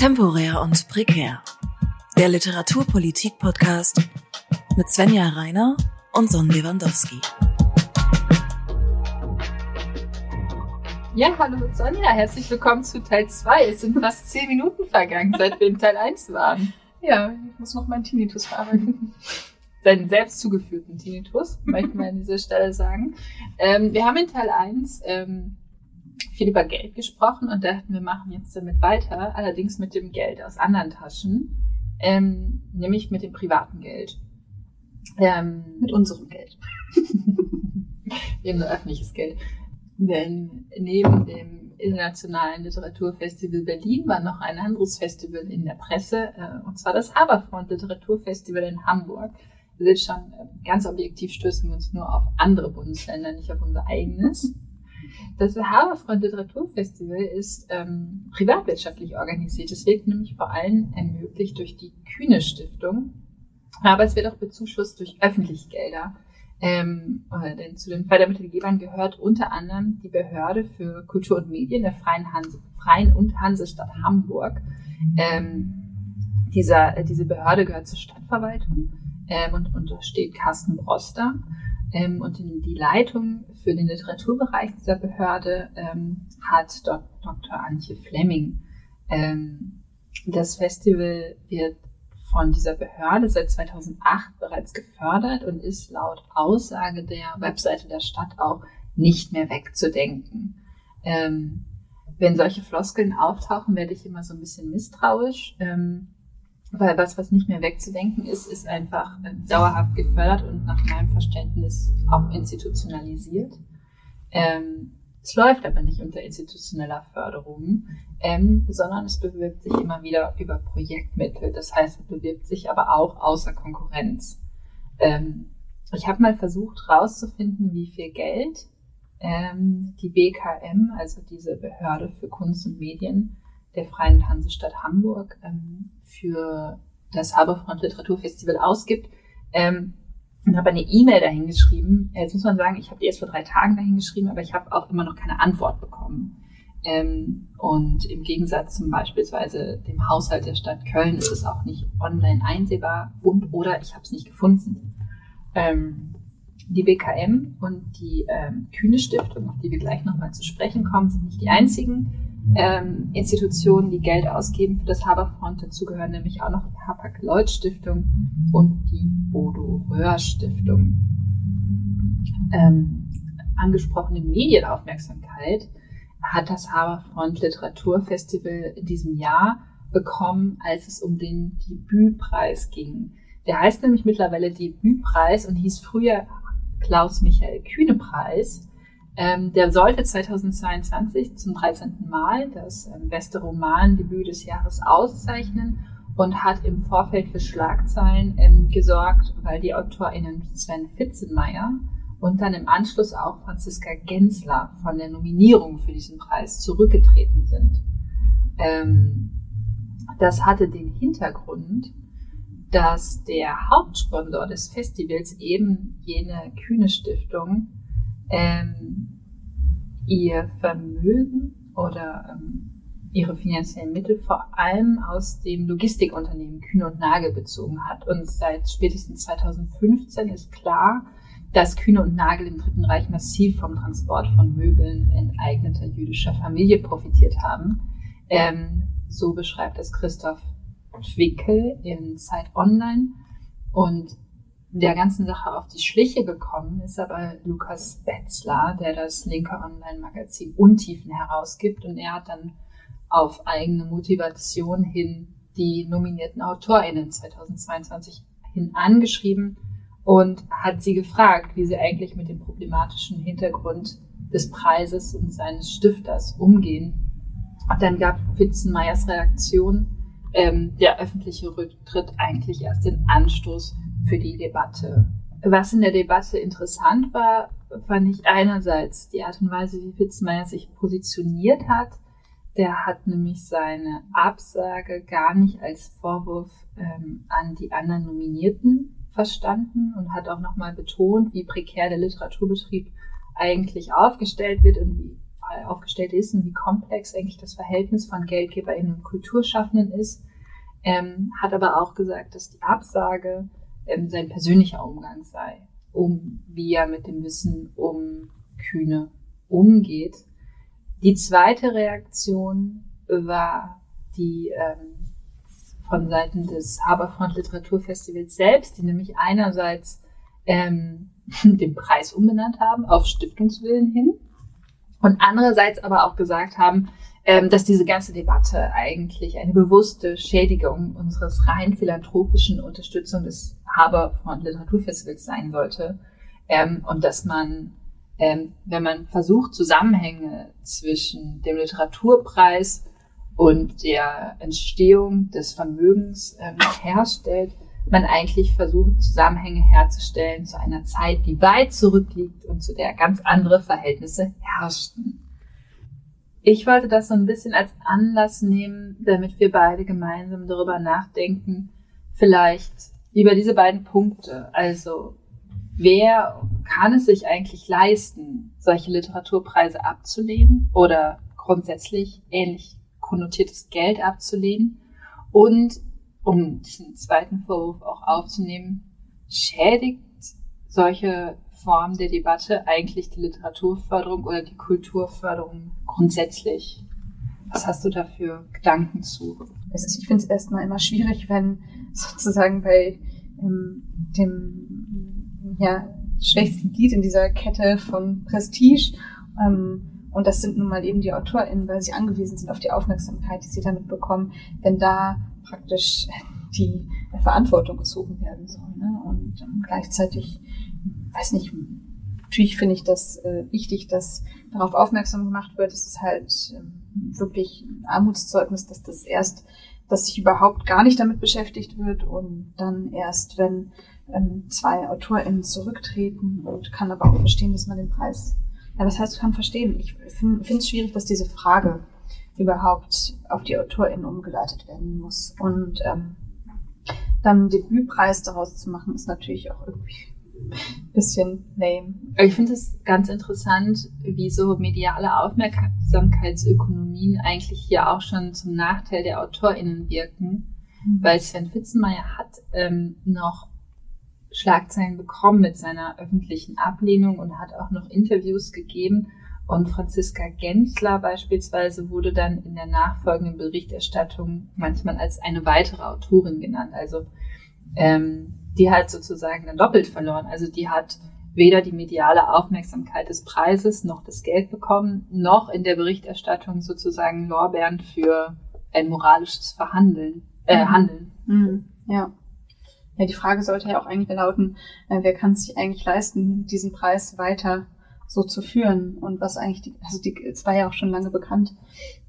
Temporär und prekär. Der Literaturpolitik-Podcast mit Svenja Reiner und Son Lewandowski. Ja, hallo Sonja, herzlich willkommen zu Teil 2. Es sind fast zehn Minuten vergangen, seit wir in Teil 1 waren. Ja, ich muss noch meinen Tinnitus verarbeiten. Seinen selbst zugeführten Tinnitus, möchte man an dieser Stelle sagen. Ähm, wir haben in Teil 1 ähm, viel über Geld gesprochen und dachten, wir machen jetzt damit weiter, allerdings mit dem Geld aus anderen Taschen, ähm, nämlich mit dem privaten Geld. Ähm, mit unserem Geld. wir haben nur öffentliches Geld. Denn neben dem Internationalen Literaturfestival Berlin war noch ein anderes Festival in der Presse, äh, und zwar das Haberfront Literaturfestival in Hamburg. Wir sind schon äh, ganz objektiv stößen wir uns nur auf andere Bundesländer, nicht auf unser eigenes. Das Haberfront Literaturfestival ist ähm, privatwirtschaftlich organisiert. Es wird nämlich vor allem ermöglicht durch die Kühne Stiftung, aber es wird auch bezuschusst durch öffentliche Gelder. Ähm, äh, denn zu den Fördermittelgebern gehört unter anderem die Behörde für Kultur und Medien der Freien, Hanse, Freien und Hansestadt Hamburg. Ähm, dieser, äh, diese Behörde gehört zur Stadtverwaltung ähm, und untersteht Carsten Broster. Ähm, und die Leitung für den Literaturbereich dieser Behörde ähm, hat Dok Dr. Antje Fleming. Ähm, das Festival wird von dieser Behörde seit 2008 bereits gefördert und ist laut Aussage der Webseite der Stadt auch nicht mehr wegzudenken. Ähm, wenn solche Floskeln auftauchen, werde ich immer so ein bisschen misstrauisch, ähm, weil was, was nicht mehr wegzudenken ist, ist einfach äh, dauerhaft gefördert und nach meinem Verständnis auch institutionalisiert. Ähm, es läuft aber nicht unter institutioneller Förderung, ähm, sondern es bewirbt sich immer wieder über Projektmittel. Das heißt, es bewirbt sich aber auch außer Konkurrenz. Ähm, ich habe mal versucht herauszufinden, wie viel Geld ähm, die BKM, also diese Behörde für Kunst und Medien der Freien Hansestadt Hamburg, ähm, für das Haberfront Literaturfestival ausgibt. Ähm, und habe eine E-Mail dahin geschrieben. Jetzt muss man sagen, ich habe die erst vor drei Tagen dahin geschrieben, aber ich habe auch immer noch keine Antwort bekommen. Ähm, und im Gegensatz zum beispielsweise dem Haushalt der Stadt Köln ist es auch nicht online einsehbar und oder ich habe es nicht gefunden. Ähm, die BKM und die ähm, Kühne Stiftung, auf die wir gleich nochmal zu sprechen kommen, sind nicht die einzigen ähm, Institutionen, die Geld ausgeben für das Haberfront. Dazu gehören nämlich auch noch die Hapag-Lloyd-Stiftung und die Bodo-Röhr-Stiftung. Ähm, angesprochene Medienaufmerksamkeit hat das Haberfront Literaturfestival in diesem Jahr bekommen, als es um den Debütpreis ging. Der heißt nämlich mittlerweile Debütpreis und hieß früher Klaus Michael Kühne Preis. Ähm, der sollte 2022 zum 13. Mal das ähm, beste Romandebüt des Jahres auszeichnen und hat im Vorfeld für Schlagzeilen ähm, gesorgt, weil die AutorInnen Sven Fitzenmeier und dann im Anschluss auch Franziska Gensler von der Nominierung für diesen Preis zurückgetreten sind. Ähm, das hatte den Hintergrund, dass der Hauptsponsor des Festivals eben jene Kühne Stiftung ähm, ihr Vermögen oder ähm, ihre finanziellen Mittel vor allem aus dem Logistikunternehmen Kühne und Nagel bezogen hat. Und seit spätestens 2015 ist klar, dass Kühne und Nagel im Dritten Reich massiv vom Transport von Möbeln enteigneter jüdischer Familie profitiert haben. Ähm, so beschreibt es Christoph Twickel in Zeit Online. Und der ganzen Sache auf die Schliche gekommen ist aber Lukas Betzler, der das linke Online-Magazin Untiefen herausgibt. Und er hat dann auf eigene Motivation hin die nominierten AutorInnen 2022 hin angeschrieben und hat sie gefragt, wie sie eigentlich mit dem problematischen Hintergrund des Preises und seines Stifters umgehen. Und dann gab Witzenmeyers Reaktion, ähm, der öffentliche Rücktritt eigentlich erst den Anstoß für die Debatte. Was in der Debatte interessant war, fand ich einerseits die Art und Weise, wie Witzmeier sich positioniert hat. Der hat nämlich seine Absage gar nicht als Vorwurf ähm, an die anderen Nominierten verstanden und hat auch nochmal betont, wie prekär der Literaturbetrieb eigentlich aufgestellt wird und wie aufgestellt ist und wie komplex eigentlich das Verhältnis von GeldgeberInnen und Kulturschaffenden ist, ähm, hat aber auch gesagt, dass die Absage ähm, sein persönlicher Umgang sei, um wie er mit dem Wissen um Kühne umgeht. Die zweite Reaktion war die ähm, von Seiten des Haberfront Literaturfestivals selbst, die nämlich einerseits ähm, den Preis umbenannt haben auf Stiftungswillen hin und andererseits aber auch gesagt haben, ähm, dass diese ganze Debatte eigentlich eine bewusste Schädigung unseres rein philanthropischen Unterstützung des Haberfront Literaturfestivals sein sollte ähm, und dass man ähm, wenn man versucht, Zusammenhänge zwischen dem Literaturpreis und der Entstehung des Vermögens ähm, herstellt, man eigentlich versucht, Zusammenhänge herzustellen zu einer Zeit, die weit zurückliegt und zu der ganz andere Verhältnisse herrschten. Ich wollte das so ein bisschen als Anlass nehmen, damit wir beide gemeinsam darüber nachdenken, vielleicht über diese beiden Punkte, also wer kann es sich eigentlich leisten, solche Literaturpreise abzulehnen oder grundsätzlich ähnlich konnotiertes Geld abzulehnen? Und um diesen zweiten Vorwurf auch aufzunehmen, schädigt solche Form der Debatte eigentlich die Literaturförderung oder die Kulturförderung grundsätzlich? Was hast du dafür Gedanken zu? Also ich finde es erstmal immer schwierig, wenn sozusagen bei ähm, dem ja, schwächsten Glied in dieser Kette von Prestige. Ähm, und das sind nun mal eben die AutorInnen, weil sie angewiesen sind auf die Aufmerksamkeit, die sie damit bekommen, wenn da praktisch die Verantwortung gezogen werden soll. Ne? Und ähm, gleichzeitig, weiß nicht, natürlich finde ich das äh, wichtig, dass darauf aufmerksam gemacht wird. Es ist halt ähm, wirklich ein Armutszeugnis, dass das erst, dass sich überhaupt gar nicht damit beschäftigt wird und dann erst, wenn ähm, zwei AutorInnen zurücktreten und kann aber auch verstehen, dass man den Preis, ja, was heißt, kann verstehen. Ich finde es schwierig, dass diese Frage überhaupt auf die AutorInnen umgeleitet werden muss. Und ähm, dann Debütpreis daraus zu machen, ist natürlich auch irgendwie bisschen lame. Ich finde es ganz interessant, wie so mediale Aufmerksamkeitsökonomien eigentlich hier auch schon zum Nachteil der AutorInnen wirken. Mhm. Weil Sven Fitzenmeier hat ähm, noch Schlagzeilen bekommen mit seiner öffentlichen Ablehnung und hat auch noch Interviews gegeben. Und Franziska Gensler beispielsweise wurde dann in der nachfolgenden Berichterstattung manchmal als eine weitere Autorin genannt. Also ähm, die hat sozusagen dann doppelt verloren. Also die hat weder die mediale Aufmerksamkeit des Preises noch das Geld bekommen, noch in der Berichterstattung sozusagen Lorbeeren für ein moralisches Verhandeln, äh, mhm. Handeln. Mhm. Ja. Ja, die Frage sollte ja auch eigentlich lauten, äh, wer kann sich eigentlich leisten, diesen Preis weiter so zu führen und was eigentlich die, also die, es war ja auch schon lange bekannt,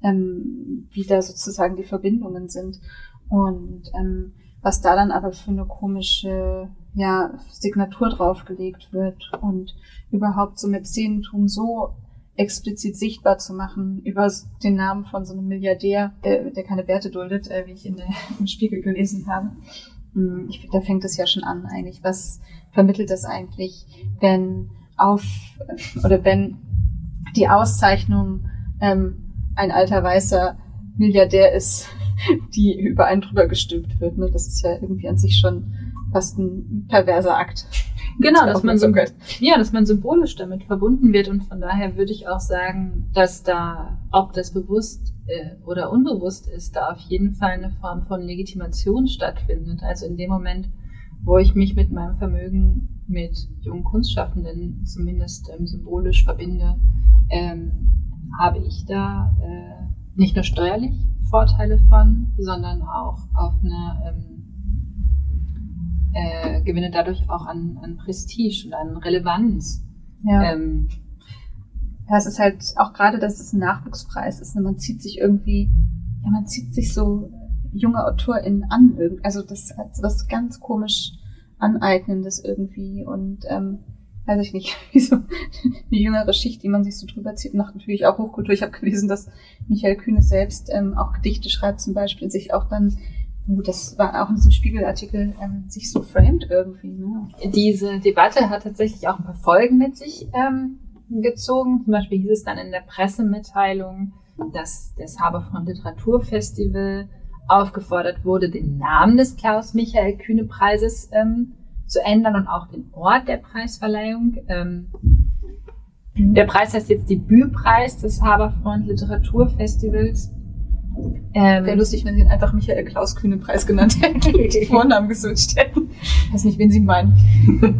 ähm, wie da sozusagen die Verbindungen sind und ähm, was da dann aber für eine komische ja, Signatur draufgelegt wird und überhaupt so mit Szenentum so explizit sichtbar zu machen über den Namen von so einem Milliardär, der, der keine Werte duldet, äh, wie ich in der, im Spiegel gelesen habe. Hm, ich, da fängt es ja schon an eigentlich. Was vermittelt das eigentlich, wenn auf oder wenn die Auszeichnung ähm, ein alter weißer Milliardär ist, die über einen drüber gestülpt wird. Ne? Das ist ja irgendwie an sich schon fast ein perverser Akt. Genau, dass man, so, ja, dass man symbolisch damit verbunden wird und von daher würde ich auch sagen, dass da, ob das bewusst äh, oder unbewusst ist, da auf jeden Fall eine Form von Legitimation stattfindet. Also in dem Moment, wo ich mich mit meinem Vermögen mit jungen Kunstschaffenden zumindest ähm, symbolisch verbinde, ähm, habe ich da äh, nicht nur steuerlich Vorteile von, sondern auch auf eine ähm, äh, gewinne dadurch auch an, an Prestige und an Relevanz. Ja. Ähm, ja, es ist halt auch gerade, dass es ein Nachwuchspreis ist. Ne? Man zieht sich irgendwie, ja, man zieht sich so junge AutorInnen an. Also das ist was ganz komisch Aneignendes irgendwie und ähm, weiß ich nicht, wie so eine jüngere Schicht, die man sich so drüber zieht, macht natürlich auch Hochkultur. Ich habe gelesen, dass Michael Kühne selbst ähm, auch Gedichte schreibt zum Beispiel, sich auch dann Gut, das war auch in diesem Spiegelartikel ähm, sich so framed irgendwie. Ne? Diese Debatte hat tatsächlich auch ein paar Folgen mit sich ähm, gezogen. Zum Beispiel hieß es dann in der Pressemitteilung, dass das Haberfront Literaturfestival aufgefordert wurde, den Namen des Klaus-Michael-Kühne-Preises ähm, zu ändern und auch den Ort der Preisverleihung. Ähm, der Preis heißt jetzt Debütpreis des Haberfront Literaturfestivals. Ähm, Wäre lustig, wenn sie ihn einfach Michael Klaus Kühne Preis genannt hätten, die Vornamen geswitcht hätten. Ich weiß nicht, wen sie meinen.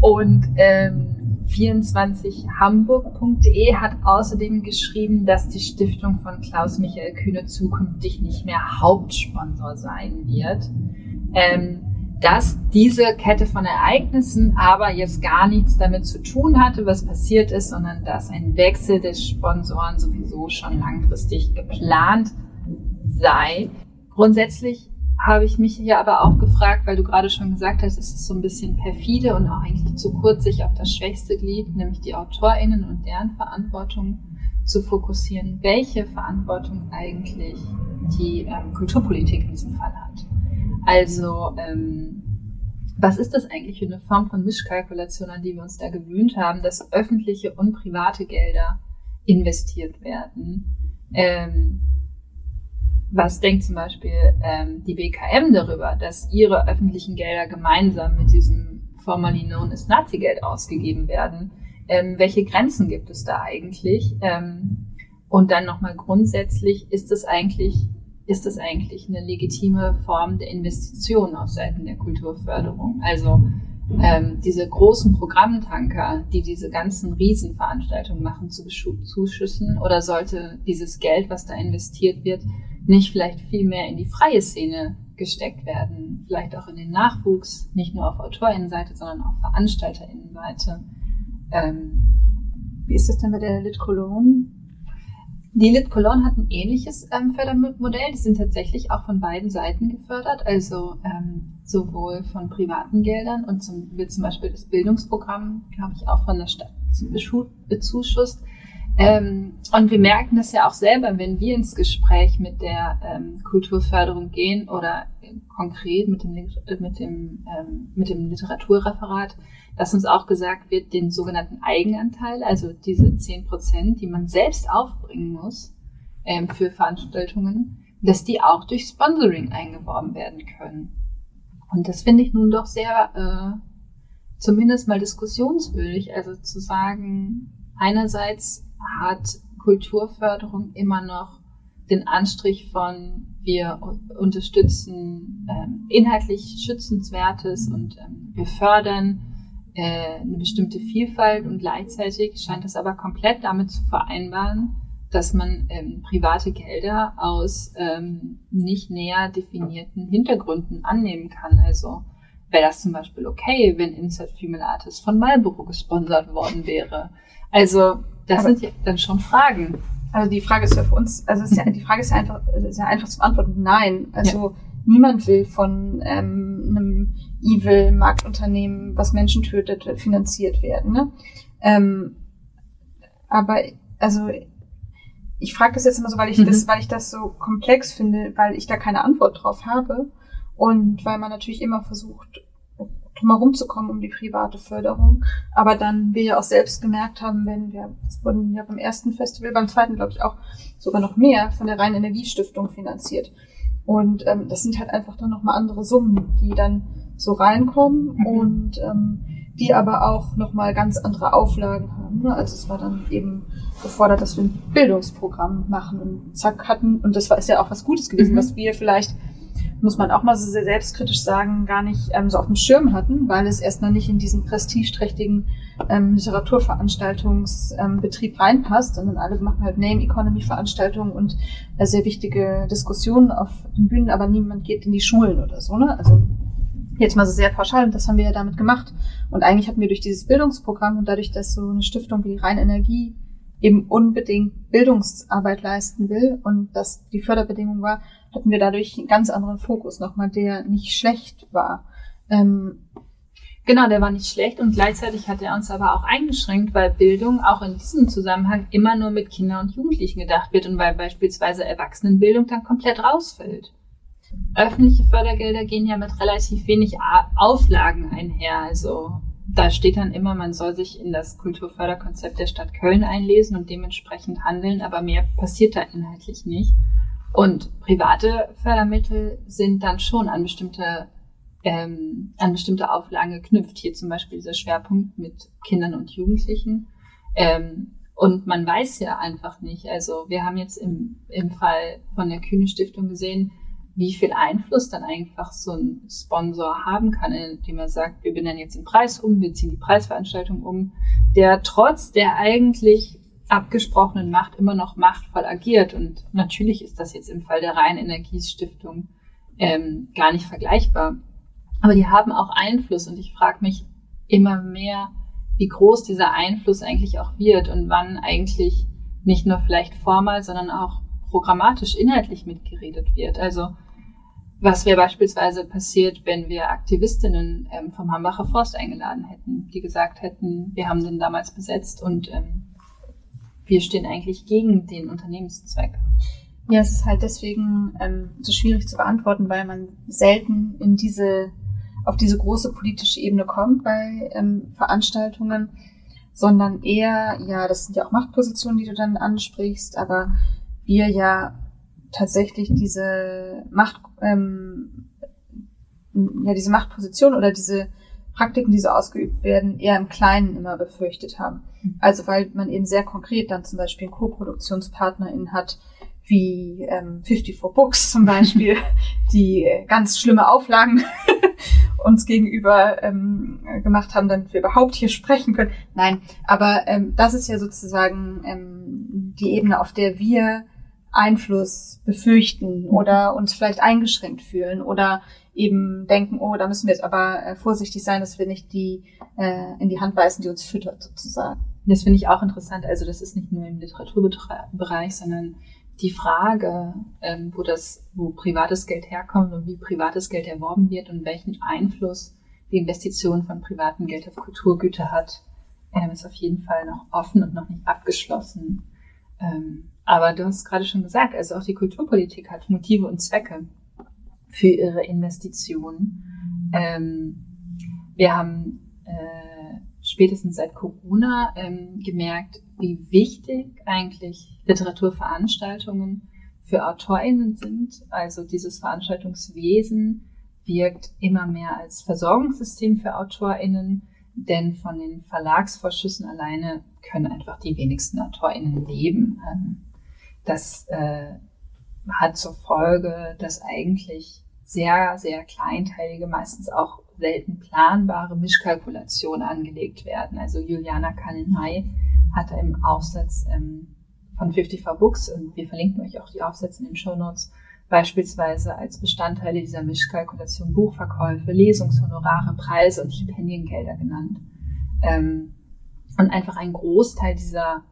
und ähm, 24hamburg.de hat außerdem geschrieben, dass die Stiftung von Klaus Michael Kühne zukünftig nicht mehr Hauptsponsor sein wird. Ähm, dass diese Kette von Ereignissen aber jetzt gar nichts damit zu tun hatte, was passiert ist, sondern dass ein Wechsel des Sponsoren sowieso schon langfristig geplant sei. Grundsätzlich habe ich mich hier aber auch gefragt, weil du gerade schon gesagt hast, es ist so ein bisschen perfide und auch eigentlich zu kurz, sich auf das schwächste Glied, nämlich die AutorInnen und deren Verantwortung zu fokussieren, welche Verantwortung eigentlich die ähm, Kulturpolitik in diesem Fall hat. Also, ähm, was ist das eigentlich für eine Form von Mischkalkulation, an die wir uns da gewöhnt haben, dass öffentliche und private Gelder investiert werden? Ähm, was denkt zum Beispiel ähm, die BKM darüber, dass ihre öffentlichen Gelder gemeinsam mit diesem formerly known as Nazi-Geld ausgegeben werden? Ähm, welche Grenzen gibt es da eigentlich? Ähm, und dann nochmal grundsätzlich, ist es eigentlich ist das eigentlich eine legitime Form der Investition auf Seiten der Kulturförderung. Also ähm, diese großen Programmtanker, die diese ganzen Riesenveranstaltungen machen, zu zuschüssen oder sollte dieses Geld, was da investiert wird, nicht vielleicht viel mehr in die freie Szene gesteckt werden, vielleicht auch in den Nachwuchs, nicht nur auf AutorInnenseite, sondern auch VeranstalterInnenseite. Ähm, Wie ist das denn mit der Lit Cologne? Die Lit Cologne hat ein ähnliches ähm, Fördermodell. Die sind tatsächlich auch von beiden Seiten gefördert, also ähm, sowohl von privaten Geldern und zum, wird zum Beispiel das Bildungsprogramm, glaube ich, auch von der Stadt bezuschusst. Ähm, und wir merken das ja auch selber, wenn wir ins Gespräch mit der ähm, Kulturförderung gehen oder konkret mit dem, mit dem, ähm, mit dem Literaturreferat, dass uns auch gesagt wird, den sogenannten Eigenanteil, also diese zehn Prozent, die man selbst aufbringen muss ähm, für Veranstaltungen, dass die auch durch Sponsoring eingeworben werden können. Und das finde ich nun doch sehr äh, zumindest mal diskussionswürdig, also zu sagen, einerseits hat Kulturförderung immer noch den Anstrich von wir unterstützen ähm, inhaltlich Schützenswertes und ähm, wir fördern äh, eine bestimmte Vielfalt und gleichzeitig scheint es aber komplett damit zu vereinbaren, dass man ähm, private Gelder aus ähm, nicht näher definierten Hintergründen annehmen kann. Also wäre das zum Beispiel okay, wenn Insert Female Artist von Marlboro gesponsert worden wäre. Also das aber sind ja dann schon Fragen. Also die Frage ist ja für uns, also ja, die Frage ist ja einfach, ist ja einfach zu beantworten, nein. Also ja. Niemand will von ähm, einem evil Marktunternehmen, was Menschen tötet, finanziert werden. Ne? Ähm, aber also ich frage das jetzt immer so, weil ich mhm. das, weil ich das so komplex finde, weil ich da keine Antwort drauf habe und weil man natürlich immer versucht, drumherum zu kommen um die private Förderung. Aber dann wir ja auch selbst gemerkt haben, wenn wir, es wurden ja beim ersten Festival, beim zweiten glaube ich auch sogar noch mehr von der Rhein-Energiestiftung finanziert. Und ähm, das sind halt einfach dann nochmal andere Summen, die dann so reinkommen mhm. und ähm, die aber auch nochmal ganz andere Auflagen haben. Ne? Also es war dann eben gefordert, dass wir ein Bildungsprogramm machen und zack hatten. Und das war ist ja auch was Gutes gewesen, mhm. was wir vielleicht muss man auch mal so sehr selbstkritisch sagen, gar nicht ähm, so auf dem Schirm hatten, weil es erst noch nicht in diesen prestigeträchtigen ähm, Literaturveranstaltungsbetrieb ähm, reinpasst, sondern alle machen halt Name Economy Veranstaltungen und äh, sehr wichtige Diskussionen auf den Bühnen, aber niemand geht in die Schulen oder so, ne? Also jetzt mal so sehr pauschal und das haben wir ja damit gemacht. Und eigentlich hatten wir durch dieses Bildungsprogramm und dadurch, dass so eine Stiftung wie Rhein Energie eben unbedingt Bildungsarbeit leisten will und das die Förderbedingung war, hatten wir dadurch einen ganz anderen Fokus nochmal, der nicht schlecht war. Ähm, genau, der war nicht schlecht und gleichzeitig hat er uns aber auch eingeschränkt, weil Bildung auch in diesem Zusammenhang immer nur mit Kindern und Jugendlichen gedacht wird und weil beispielsweise Erwachsenenbildung dann komplett rausfällt. Öffentliche Fördergelder gehen ja mit relativ wenig Auflagen einher, also da steht dann immer, man soll sich in das Kulturförderkonzept der Stadt Köln einlesen und dementsprechend handeln, aber mehr passiert da inhaltlich nicht. Und private Fördermittel sind dann schon an bestimmte ähm, an bestimmte Auflagen geknüpft. Hier zum Beispiel dieser Schwerpunkt mit Kindern und Jugendlichen. Ähm, und man weiß ja einfach nicht. Also wir haben jetzt im, im Fall von der Kühne Stiftung gesehen, wie viel Einfluss dann einfach so ein Sponsor haben kann, indem er sagt, wir benennen jetzt den Preis um, wir ziehen die Preisveranstaltung um, der trotz der eigentlich abgesprochenen Macht immer noch machtvoll agiert. Und natürlich ist das jetzt im Fall der Rhein-Energiestiftung ähm, gar nicht vergleichbar. Aber die haben auch Einfluss und ich frage mich immer mehr, wie groß dieser Einfluss eigentlich auch wird und wann eigentlich nicht nur vielleicht formal, sondern auch programmatisch, inhaltlich mitgeredet wird. Also was wäre beispielsweise passiert, wenn wir Aktivistinnen ähm, vom Hambacher Forst eingeladen hätten, die gesagt hätten, wir haben den damals besetzt und ähm, wir stehen eigentlich gegen den Unternehmenszweck. Ja, es ist halt deswegen ähm, so schwierig zu beantworten, weil man selten in diese auf diese große politische Ebene kommt bei ähm, Veranstaltungen, sondern eher, ja, das sind ja auch Machtpositionen, die du dann ansprichst, aber wir ja tatsächlich diese Macht, ähm, ja, diese Machtposition oder diese Praktiken, die so ausgeübt werden, eher im Kleinen immer befürchtet haben. Mhm. Also weil man eben sehr konkret dann zum Beispiel einen Co-ProduktionspartnerInnen hat, wie ähm, 54 Books zum Beispiel, die ganz schlimme Auflagen uns gegenüber ähm, gemacht haben, damit wir überhaupt hier sprechen können. Nein, aber ähm, das ist ja sozusagen ähm, die Ebene, auf der wir Einfluss befürchten mhm. oder uns vielleicht eingeschränkt fühlen oder eben denken, oh, da müssen wir jetzt aber äh, vorsichtig sein, dass wir nicht die äh, in die Hand beißen, die uns füttert sozusagen. Das finde ich auch interessant. Also das ist nicht nur im Literaturbereich, sondern die Frage, ähm, wo das, wo privates Geld herkommt und wie privates Geld erworben wird und welchen Einfluss die Investition von privatem Geld auf Kulturgüter hat, ähm, ist auf jeden Fall noch offen und noch nicht abgeschlossen. Ähm, aber du hast gerade schon gesagt, also auch die Kulturpolitik hat Motive und Zwecke für ihre Investitionen. Ähm, wir haben äh, spätestens seit Corona ähm, gemerkt, wie wichtig eigentlich Literaturveranstaltungen für AutorInnen sind. Also dieses Veranstaltungswesen wirkt immer mehr als Versorgungssystem für AutorInnen, denn von den Verlagsvorschüssen alleine können einfach die wenigsten AutorInnen leben. Ähm, das äh, hat zur Folge, dass eigentlich sehr, sehr kleinteilige, meistens auch selten planbare Mischkalkulationen angelegt werden. Also Juliana Kaninay hatte im Aufsatz ähm, von 54 Books, und wir verlinken euch auch die Aufsätze in den Show Notes, beispielsweise als Bestandteile dieser Mischkalkulation Buchverkäufe, Lesungshonorare, Preise und Stipendiengelder genannt. Ähm, und einfach ein Großteil dieser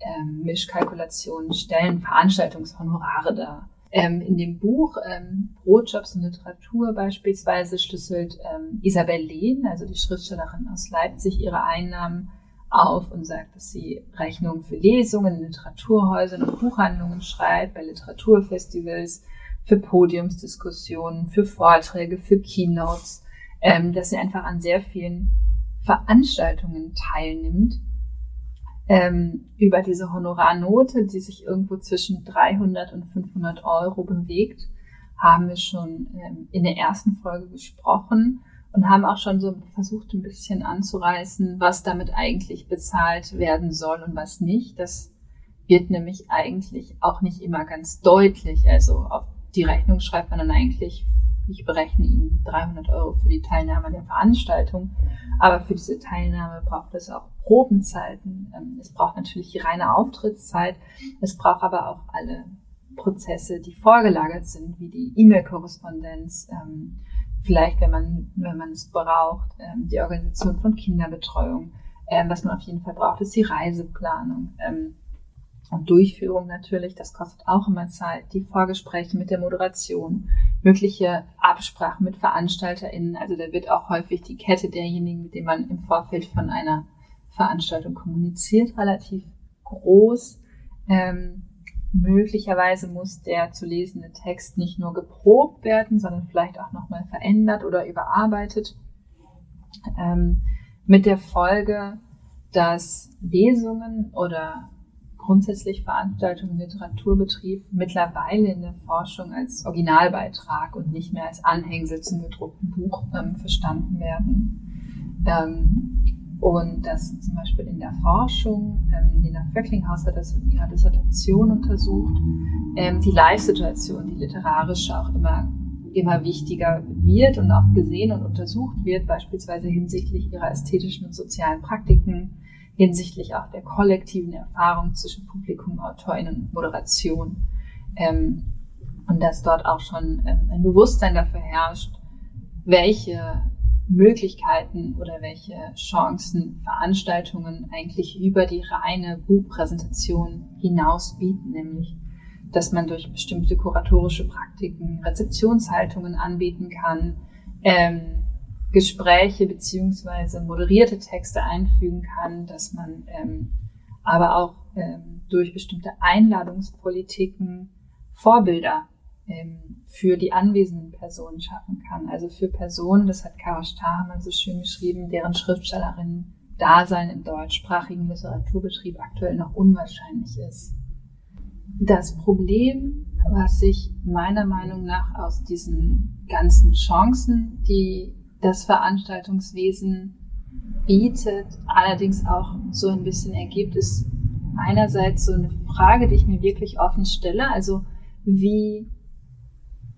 ähm, Mischkalkulationen stellen Veranstaltungshonorare dar. Ähm, in dem Buch ähm, Brotjobs und Literatur beispielsweise schlüsselt ähm, Isabel Lehn, also die Schriftstellerin aus Leipzig, ihre Einnahmen auf und sagt, dass sie Rechnungen für Lesungen in Literaturhäusern und Buchhandlungen schreibt, bei Literaturfestivals, für Podiumsdiskussionen, für Vorträge, für Keynotes, ähm, dass sie einfach an sehr vielen Veranstaltungen teilnimmt ähm, über diese Honorarnote, die sich irgendwo zwischen 300 und 500 Euro bewegt, haben wir schon ähm, in der ersten Folge gesprochen und haben auch schon so versucht, ein bisschen anzureißen, was damit eigentlich bezahlt werden soll und was nicht. Das wird nämlich eigentlich auch nicht immer ganz deutlich. Also auf die Rechnung schreibt man dann eigentlich, ich berechne Ihnen 300 Euro für die Teilnahme der Veranstaltung. Aber für diese Teilnahme braucht es auch Probenzeiten. Ähm, es braucht natürlich die reine Auftrittszeit. Es braucht aber auch alle Prozesse, die vorgelagert sind, wie die E-Mail-Korrespondenz, ähm, vielleicht, wenn man, wenn man es braucht, ähm, die Organisation von Kinderbetreuung. Was man auf jeden Fall braucht, ist die Reiseplanung und Durchführung natürlich. Das kostet auch immer Zeit. Die Vorgespräche mit der Moderation, mögliche Absprachen mit VeranstalterInnen. Also da wird auch häufig die Kette derjenigen, mit denen man im Vorfeld von einer Veranstaltung kommuniziert, relativ groß. Ähm, möglicherweise muss der zu lesende Text nicht nur geprobt werden, sondern vielleicht auch nochmal verändert oder überarbeitet. Ähm, Mit der Folge, dass Lesungen oder grundsätzlich Veranstaltungen im Literaturbetrieb mittlerweile in der Forschung als Originalbeitrag und nicht mehr als Anhängsel zum gedruckten Buch ähm, verstanden werden. Ähm, und dass zum Beispiel in der Forschung, ähm, Lena Vöcklinghaus hat das in ihrer Dissertation untersucht, ähm, die Live-Situation, die literarische auch immer, immer wichtiger wird und auch gesehen und untersucht wird, beispielsweise hinsichtlich ihrer ästhetischen und sozialen Praktiken, hinsichtlich auch der kollektiven Erfahrung zwischen Publikum, AutorInnen und Moderation. Ähm, und dass dort auch schon ähm, ein Bewusstsein dafür herrscht, welche Möglichkeiten oder welche Chancen Veranstaltungen eigentlich über die reine Buchpräsentation hinaus bieten, nämlich dass man durch bestimmte kuratorische Praktiken Rezeptionshaltungen anbieten kann, ähm, Gespräche beziehungsweise moderierte Texte einfügen kann, dass man ähm, aber auch ähm, durch bestimmte Einladungspolitiken Vorbilder ähm, für die anwesenden Personen schaffen kann. Also für Personen, das hat Kara Stahlmann so schön geschrieben, deren Schriftstellerinnen Dasein im deutschsprachigen Literaturbetrieb aktuell noch unwahrscheinlich ist. Das Problem, was sich meiner Meinung nach aus diesen ganzen Chancen, die das Veranstaltungswesen bietet, allerdings auch so ein bisschen ergibt, ist einerseits so eine Frage, die ich mir wirklich offen stelle. Also wie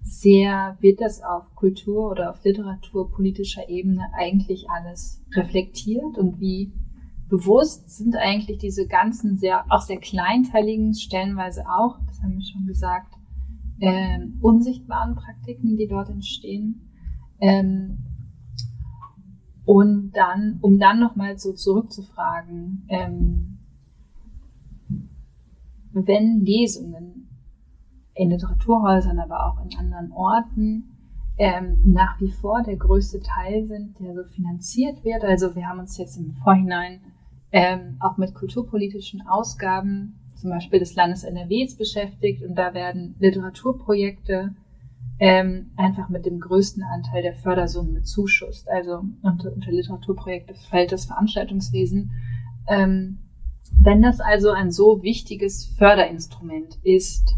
sehr wird das auf Kultur oder auf literaturpolitischer Ebene eigentlich alles reflektiert und wie bewusst sind eigentlich diese ganzen sehr, auch sehr kleinteiligen, stellenweise auch, das haben wir schon gesagt, äh, unsichtbaren Praktiken, die dort entstehen. Ähm, und dann, um dann nochmal so zurückzufragen, ähm, wenn Lesungen in Literaturhäusern, aber auch in anderen Orten ähm, nach wie vor der größte Teil sind, der so finanziert wird. Also wir haben uns jetzt im Vorhinein ähm, auch mit kulturpolitischen Ausgaben zum Beispiel des Landes NRWs beschäftigt und da werden Literaturprojekte ähm, einfach mit dem größten Anteil der Fördersummen bezuschusst. Also unter, unter Literaturprojekte fällt das Veranstaltungswesen. Ähm, wenn das also ein so wichtiges Förderinstrument ist,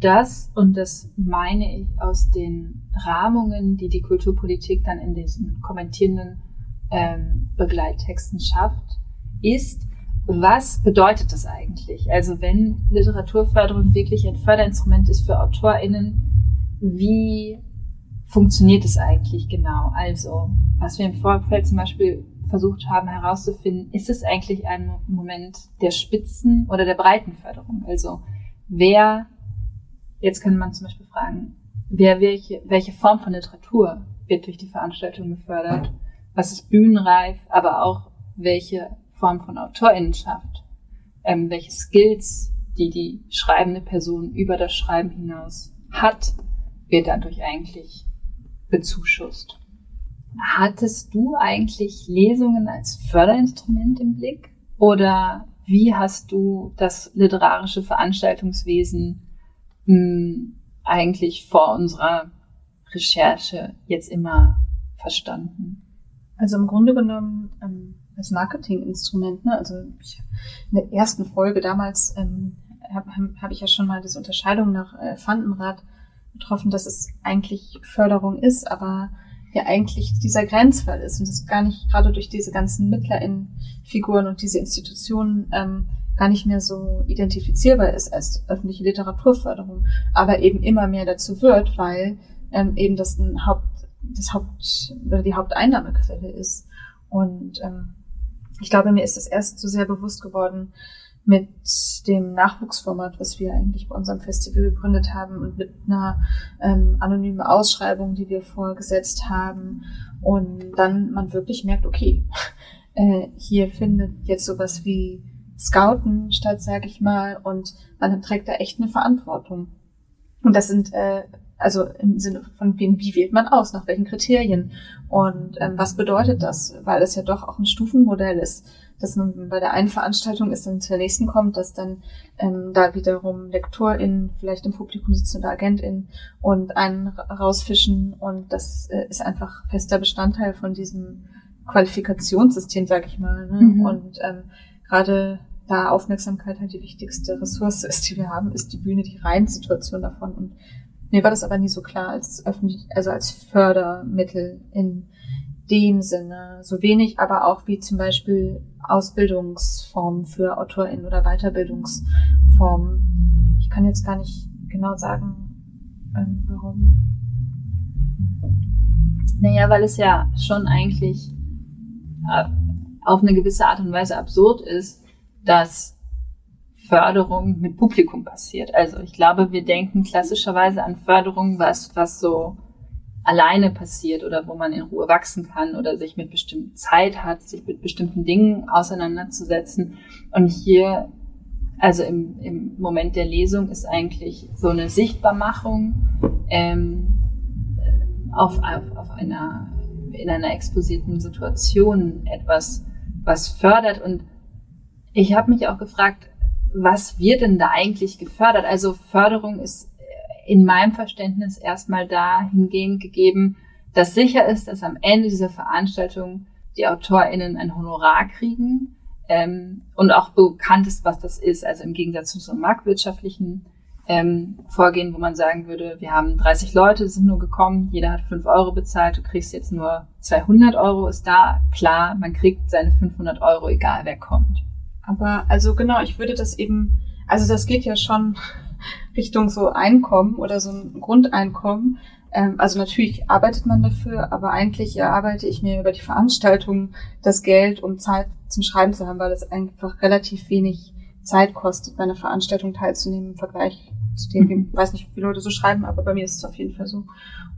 das, und das meine ich aus den Rahmungen, die die Kulturpolitik dann in diesen kommentierenden ähm, Begleittexten schafft, ist, was bedeutet das eigentlich? Also wenn Literaturförderung wirklich ein Förderinstrument ist für AutorInnen, wie funktioniert es eigentlich genau? Also, was wir im Vorfeld zum Beispiel versucht haben herauszufinden, ist es eigentlich ein Moment der Spitzen- oder der Breitenförderung? Also, wer, jetzt kann man zum Beispiel fragen, wer welche, welche Form von Literatur wird durch die Veranstaltung gefördert? Was ist bühnenreif, aber auch welche Form von Autorinnenschaft? Ähm, welche Skills, die die schreibende Person über das Schreiben hinaus hat? Wird dadurch eigentlich bezuschusst. Hattest du eigentlich Lesungen als Förderinstrument im Blick? Oder wie hast du das literarische Veranstaltungswesen mh, hm, eigentlich vor unserer Recherche jetzt immer verstanden? Also im Grunde genommen ähm, als Marketinginstrument. Ne? Also ich, in der ersten Folge damals ähm, habe hab ich ja schon mal diese Unterscheidung nach äh, Fandenrad getroffen, dass es eigentlich Förderung ist, aber ja eigentlich dieser Grenzfall ist und das gar nicht gerade durch diese ganzen MittlerInnen-Figuren und diese Institutionen ähm, gar nicht mehr so identifizierbar ist als öffentliche Literaturförderung, aber eben immer mehr dazu wird, weil ähm, eben das ein Haupt, das Haupt oder die Haupteinnahmequelle ist. Und ähm, ich glaube, mir ist das erst so sehr bewusst geworden, mit dem Nachwuchsformat, was wir eigentlich bei unserem Festival gegründet haben und mit einer ähm, anonymen Ausschreibung, die wir vorgesetzt haben. Und dann man wirklich merkt, okay, äh, hier findet jetzt sowas wie Scouten statt, sage ich mal, und man trägt da echt eine Verantwortung. Und das sind äh, also im Sinne von wie, wie wählt man aus, nach welchen Kriterien und ähm, was bedeutet das, weil es ja doch auch ein Stufenmodell ist dass man bei der einen Veranstaltung ist, dann zur nächsten kommt, dass dann ähm, da wiederum LektorInnen vielleicht im Publikum sitzen oder AgentInnen und einen rausfischen und das äh, ist einfach fester Bestandteil von diesem Qualifikationssystem, sag ich mal. Ne? Mhm. Und ähm, gerade da Aufmerksamkeit halt die wichtigste Ressource ist, die wir haben, ist die Bühne die reine Situation davon. Und mir war das aber nie so klar als öffentlich, also als Fördermittel in dem Sinne. So wenig aber auch wie zum Beispiel Ausbildungsformen für AutorInnen oder Weiterbildungsformen. Ich kann jetzt gar nicht genau sagen, ähm, warum. Naja, weil es ja schon eigentlich äh, auf eine gewisse Art und Weise absurd ist, dass Förderung mit Publikum passiert. Also ich glaube, wir denken klassischerweise an Förderung, was, was so alleine passiert oder wo man in Ruhe wachsen kann oder sich mit bestimmten Zeit hat, sich mit bestimmten Dingen auseinanderzusetzen. Und hier, also im, im Moment der Lesung, ist eigentlich so eine Sichtbarmachung ähm, auf, auf, auf einer, in einer exposierten Situation etwas, was fördert und ich habe mich auch gefragt, was wird denn da eigentlich gefördert? Also Förderung ist in meinem Verständnis erstmal dahingehend gegeben, dass sicher ist, dass am Ende dieser Veranstaltung die AutorInnen ein Honorar kriegen ähm, und auch bekannt ist, was das ist. Also im Gegensatz zu so einem marktwirtschaftlichen ähm, Vorgehen, wo man sagen würde, wir haben 30 Leute, sind nur gekommen, jeder hat 5 Euro bezahlt, du kriegst jetzt nur 200 Euro, ist da klar, man kriegt seine 500 Euro, egal wer kommt. Aber also genau, ich würde das eben, also das geht ja schon Richtung so Einkommen oder so ein Grundeinkommen. Ähm, also natürlich arbeitet man dafür, aber eigentlich erarbeite ich mir über die Veranstaltung das Geld, um Zeit zum Schreiben zu haben, weil es einfach relativ wenig Zeit kostet, bei einer Veranstaltung teilzunehmen im Vergleich zu dem, ich mhm. weiß nicht, wie viele Leute so schreiben, aber bei mir ist es auf jeden Fall so.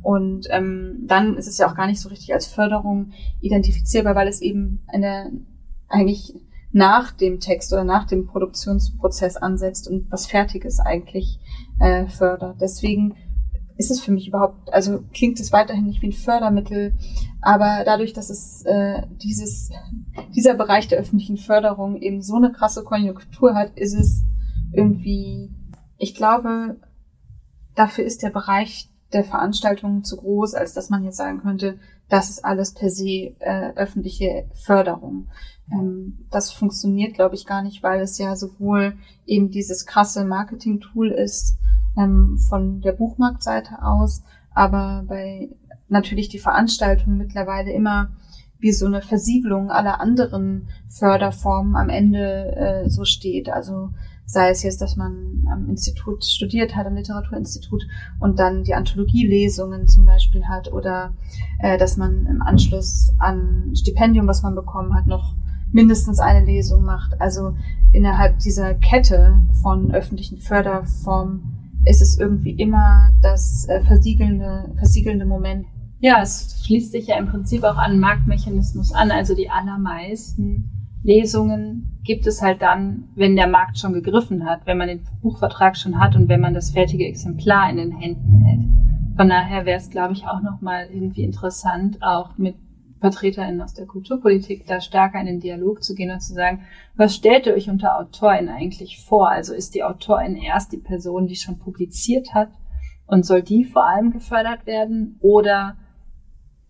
Und ähm, dann ist es ja auch gar nicht so richtig als Förderung identifizierbar, weil es eben eine eigentlich nach dem Text oder nach dem Produktionsprozess ansetzt und was Fertiges eigentlich äh, fördert. Deswegen ist es für mich überhaupt, also klingt es weiterhin nicht wie ein Fördermittel, aber dadurch, dass es äh, dieses, dieser Bereich der öffentlichen Förderung eben so eine krasse Konjunktur hat, ist es irgendwie, ich glaube, dafür ist der Bereich der Veranstaltungen zu groß, als dass man jetzt sagen könnte, das ist alles per se äh, öffentliche Förderung. Ähm, das funktioniert, glaube ich, gar nicht, weil es ja sowohl eben dieses krasse Marketing-Tool ist ähm, von der Buchmarktseite aus, aber bei natürlich die Veranstaltung mittlerweile immer wie so eine Versiegelung aller anderen Förderformen am Ende äh, so steht. Also sei es jetzt, dass man am Institut studiert hat, am Literaturinstitut und dann die Anthologielesungen zum Beispiel hat oder äh, dass man im Anschluss an Stipendium, was man bekommen hat, noch mindestens eine Lesung macht. Also innerhalb dieser Kette von öffentlichen Förderformen ist es irgendwie immer das äh, versiegelnde, versiegelnde Moment. Ja, es schließt sich ja im Prinzip auch an Marktmechanismus an. Also die allermeisten Lesungen gibt es halt dann, wenn der Markt schon gegriffen hat, wenn man den Buchvertrag schon hat und wenn man das fertige Exemplar in den Händen hält. Von daher wäre es, glaube ich, auch nochmal irgendwie interessant, auch mit VertreterInnen aus der Kulturpolitik da stärker in den Dialog zu gehen und zu sagen, was stellt ihr euch unter Autorin eigentlich vor? Also ist die Autorin erst die Person, die schon publiziert hat und soll die vor allem gefördert werden oder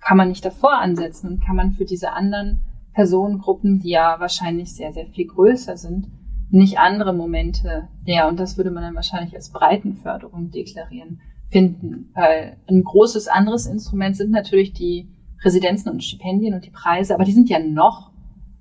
kann man nicht davor ansetzen und kann man für diese anderen Personengruppen, die ja wahrscheinlich sehr, sehr viel größer sind, nicht andere Momente, ja, und das würde man dann wahrscheinlich als Breitenförderung deklarieren, finden. Weil ein großes anderes Instrument sind natürlich die Residenzen und Stipendien und die Preise, aber die sind ja noch,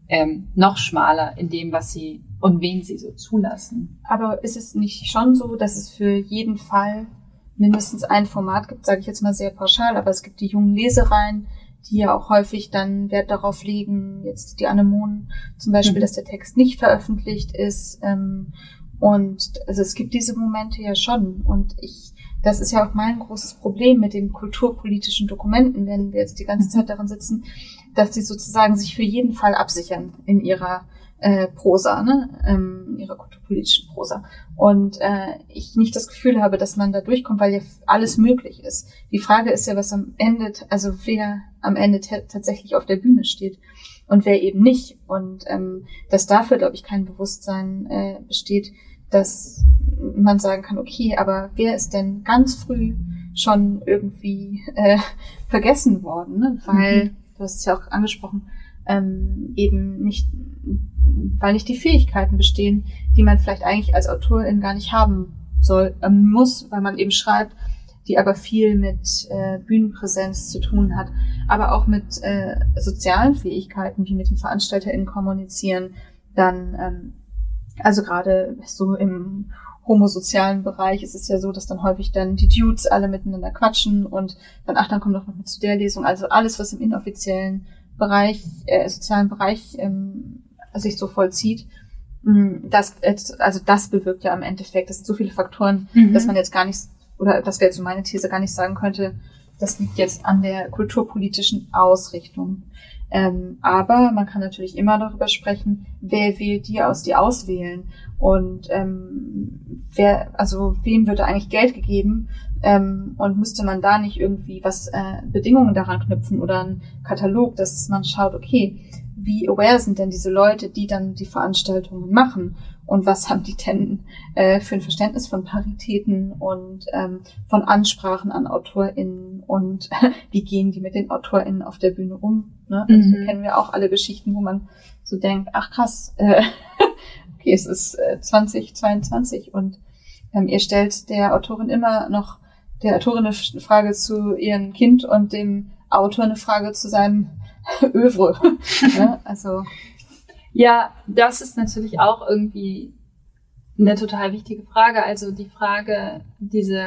ähm, noch schmaler in dem, was sie und wen sie so zulassen. Aber ist es nicht schon so, dass es für jeden Fall mindestens ein Format gibt, sage ich jetzt mal sehr pauschal, aber es gibt die jungen Lesereien, die ja auch häufig dann Wert darauf legen, jetzt die Anemonen zum Beispiel, mhm. dass der Text nicht veröffentlicht ist. Ähm, und also es gibt diese Momente ja schon. Und ich das ist ja auch mein großes Problem mit den kulturpolitischen Dokumenten, wenn wir jetzt die ganze Zeit daran sitzen, dass sie sozusagen sich für jeden Fall absichern in ihrer äh, Prosa, ne? ähm, ihrer kulturpolitischen Prosa. Und äh, ich nicht das Gefühl habe, dass man da durchkommt, weil ja alles möglich ist. Die Frage ist ja, was am Ende, also wer am Ende tatsächlich auf der Bühne steht und wer eben nicht. Und ähm, dass dafür, glaube ich, kein Bewusstsein äh, besteht, dass man sagen kann, okay, aber wer ist denn ganz früh schon irgendwie äh, vergessen worden? Ne? Weil, mhm. du hast es ja auch angesprochen, ähm, eben nicht, weil nicht die Fähigkeiten bestehen, die man vielleicht eigentlich als Autorin gar nicht haben soll, äh, muss, weil man eben schreibt, die aber viel mit äh, Bühnenpräsenz zu tun hat, aber auch mit äh, sozialen Fähigkeiten, wie mit den VeranstalterInnen kommunizieren, dann, ähm, also gerade so im homosozialen Bereich ist es ja so, dass dann häufig dann die Dudes alle miteinander quatschen und dann, ach, dann kommt doch noch mit zu der Lesung. Also alles, was im inoffiziellen Bereich, äh, sozialen Bereich ähm, sich so vollzieht, mm, das, also das bewirkt ja im Endeffekt, das sind so viele Faktoren, mhm. dass man jetzt gar nicht, oder das wäre jetzt so meine These, gar nicht sagen könnte, das liegt jetzt an der kulturpolitischen Ausrichtung. Ähm, aber man kann natürlich immer darüber sprechen, wer wählt die aus, die auswählen. Und ähm, wer, also wem wird da eigentlich Geld gegeben? Ähm, und müsste man da nicht irgendwie was äh, Bedingungen daran knüpfen oder einen Katalog, dass man schaut, okay, wie aware sind denn diese Leute, die dann die Veranstaltungen machen? Und was haben die denn äh, für ein Verständnis von Paritäten und ähm, von Ansprachen an AutorInnen und wie gehen die mit den AutorInnen auf der Bühne um? Ne? Also mhm. kennen wir auch alle Geschichten, wo man so denkt, ach krass, äh, okay, es ist äh, 2022 und ähm, ihr stellt der Autorin immer noch der Autorin eine Frage zu ihrem Kind und dem Autor eine Frage zu seinem Övre. ne? Also ja, das ist natürlich auch irgendwie eine total wichtige Frage. Also die Frage, diese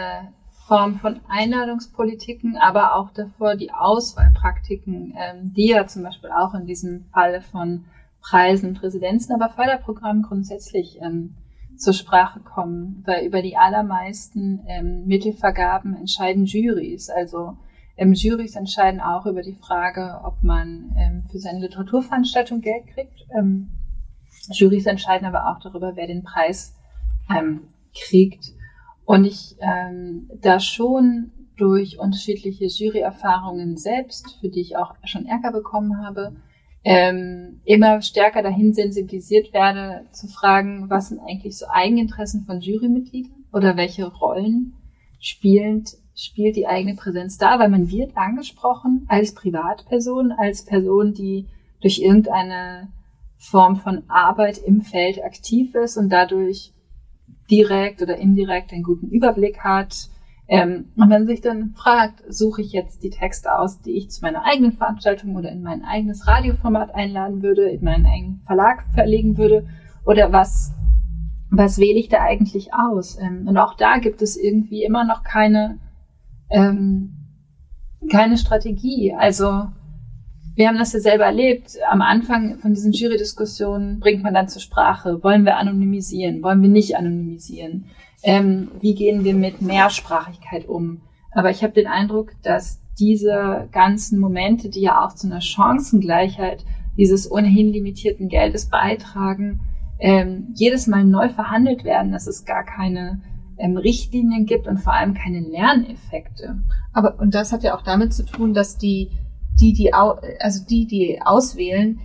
Form von Einladungspolitiken, aber auch davor die Auswahlpraktiken, ähm, die ja zum Beispiel auch in diesem Falle von Preisen, Präsidenzen, aber Förderprogrammen grundsätzlich ähm, zur Sprache kommen, weil über die allermeisten ähm, Mittelvergaben entscheiden Juries. Also ähm, Jurys entscheiden auch über die Frage, ob man ähm, für seine Literaturveranstaltung Geld kriegt. Ähm, Jurys entscheiden aber auch darüber, wer den Preis ähm, kriegt. Und ich ähm, da schon durch unterschiedliche Juryerfahrungen selbst, für die ich auch schon Ärger bekommen habe, ähm, immer stärker dahin sensibilisiert werde, zu fragen, was sind eigentlich so Eigeninteressen von Jurymitgliedern oder welche Rollen spielend spielt die eigene Präsenz da, weil man wird angesprochen als Privatperson, als Person, die durch irgendeine Form von Arbeit im Feld aktiv ist und dadurch direkt oder indirekt einen guten Überblick hat. Ähm, und man sich dann fragt, suche ich jetzt die Texte aus, die ich zu meiner eigenen Veranstaltung oder in mein eigenes Radioformat einladen würde, in meinen eigenen Verlag verlegen würde, oder was, was wähle ich da eigentlich aus? Ähm, und auch da gibt es irgendwie immer noch keine ähm, keine Strategie. Also wir haben das ja selber erlebt. Am Anfang von diesen Jury-Diskussionen bringt man dann zur Sprache, wollen wir anonymisieren, wollen wir nicht anonymisieren? Ähm, wie gehen wir mit Mehrsprachigkeit um? Aber ich habe den Eindruck, dass diese ganzen Momente, die ja auch zu einer Chancengleichheit dieses ohnehin limitierten Geldes beitragen, ähm, jedes Mal neu verhandelt werden, dass es gar keine ähm, Richtlinien gibt und vor allem keine Lerneffekte. Aber und das hat ja auch damit zu tun, dass die die die also die die auswählen,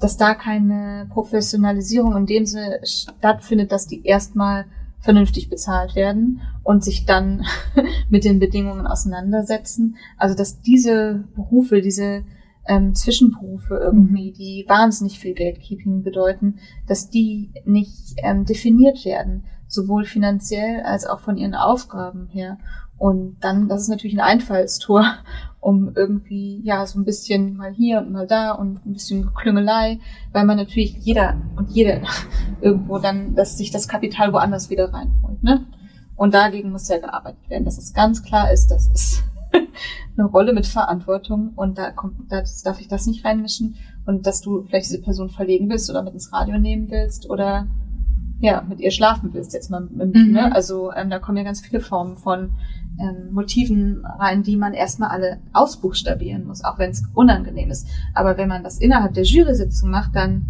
dass da keine Professionalisierung in dem Sinne stattfindet, dass die erstmal vernünftig bezahlt werden und sich dann mit den Bedingungen auseinandersetzen. Also dass diese Berufe, diese ähm, Zwischenberufe irgendwie, mhm. die wahnsinnig viel Gatekeeping bedeuten, dass die nicht ähm, definiert werden, sowohl finanziell als auch von ihren Aufgaben her. Und dann, das ist natürlich ein Einfallstor, um irgendwie, ja, so ein bisschen mal hier und mal da und ein bisschen Klüngelei, weil man natürlich jeder und jede irgendwo dann, dass sich das Kapital woanders wieder reinholt, ne? Und dagegen muss ja gearbeitet werden, dass es ganz klar ist, dass es eine Rolle mit Verantwortung und da kommt, da darf ich das nicht reinmischen und dass du vielleicht diese Person verlegen willst oder mit ins Radio nehmen willst oder ja, mit ihr schlafen willst jetzt mal. Mhm. Ne? Also ähm, da kommen ja ganz viele Formen von ähm, Motiven rein, die man erstmal alle ausbuchstabieren muss, auch wenn es unangenehm ist. Aber wenn man das innerhalb der Jury-Sitzung macht, dann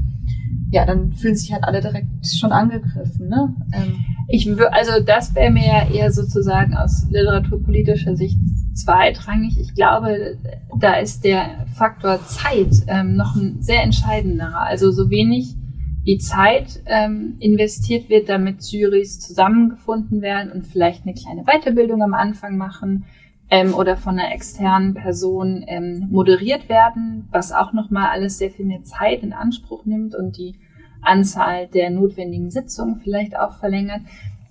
ja, dann fühlen sich halt alle direkt schon angegriffen. Ne? Ähm, ich also das wäre mir ja eher sozusagen aus literaturpolitischer Sicht zweitrangig. Ich glaube, da ist der Faktor Zeit ähm, noch ein sehr entscheidender. Also so wenig wie Zeit ähm, investiert wird, damit Jurys zusammengefunden werden und vielleicht eine kleine Weiterbildung am Anfang machen, ähm, oder von einer externen Person ähm, moderiert werden, was auch nochmal alles sehr viel mehr Zeit in Anspruch nimmt und die Anzahl der notwendigen Sitzungen vielleicht auch verlängert.